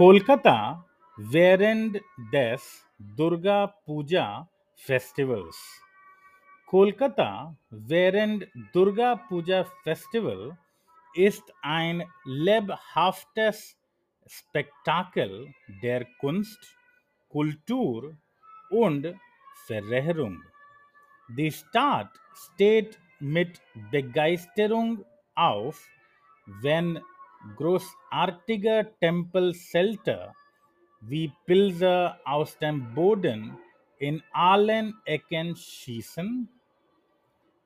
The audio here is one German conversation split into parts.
Kolkata während des Durga Puja Festivals. Kolkata während Durga Puja Festival ist ein lebhaftes Spektakel der Kunst, Kultur und Verehrung. Die Stadt steht mit Begeisterung auf, wenn großartige Tempelzelte wie Pilze aus dem Boden in allen Ecken schießen,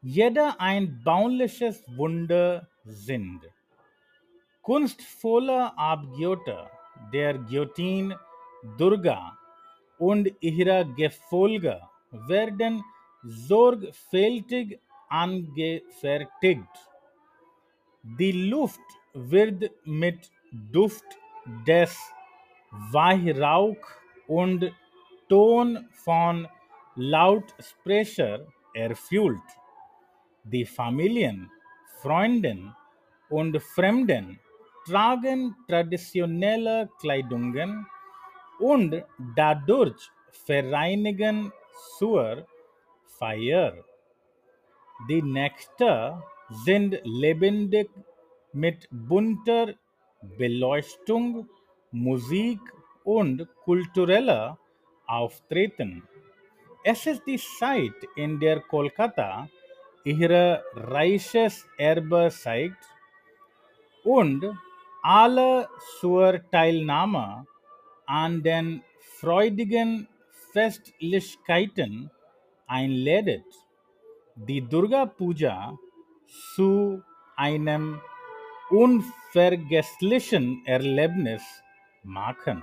jeder ein bauliches Wunder sind. Kunstvolle Abgötter der Göttin Durga und ihrer Gefolge werden sorgfältig angefertigt. Die Luft wird mit Duft des Weihrauch und Ton von Lautsprecher erfüllt. Die Familien, Freunden und Fremden tragen traditionelle Kleidungen und dadurch vereinigen zur Feier. Die Nächte sind lebendig mit bunter Beleuchtung, Musik und kultureller Auftreten. Es ist die Zeit, in der Kolkata ihr reiches Erbe zeigt und alle zur Teilnahme an den freudigen Festlichkeiten einlädt, die Durga Puja zu einem unvergesslichen Erlebnis machen.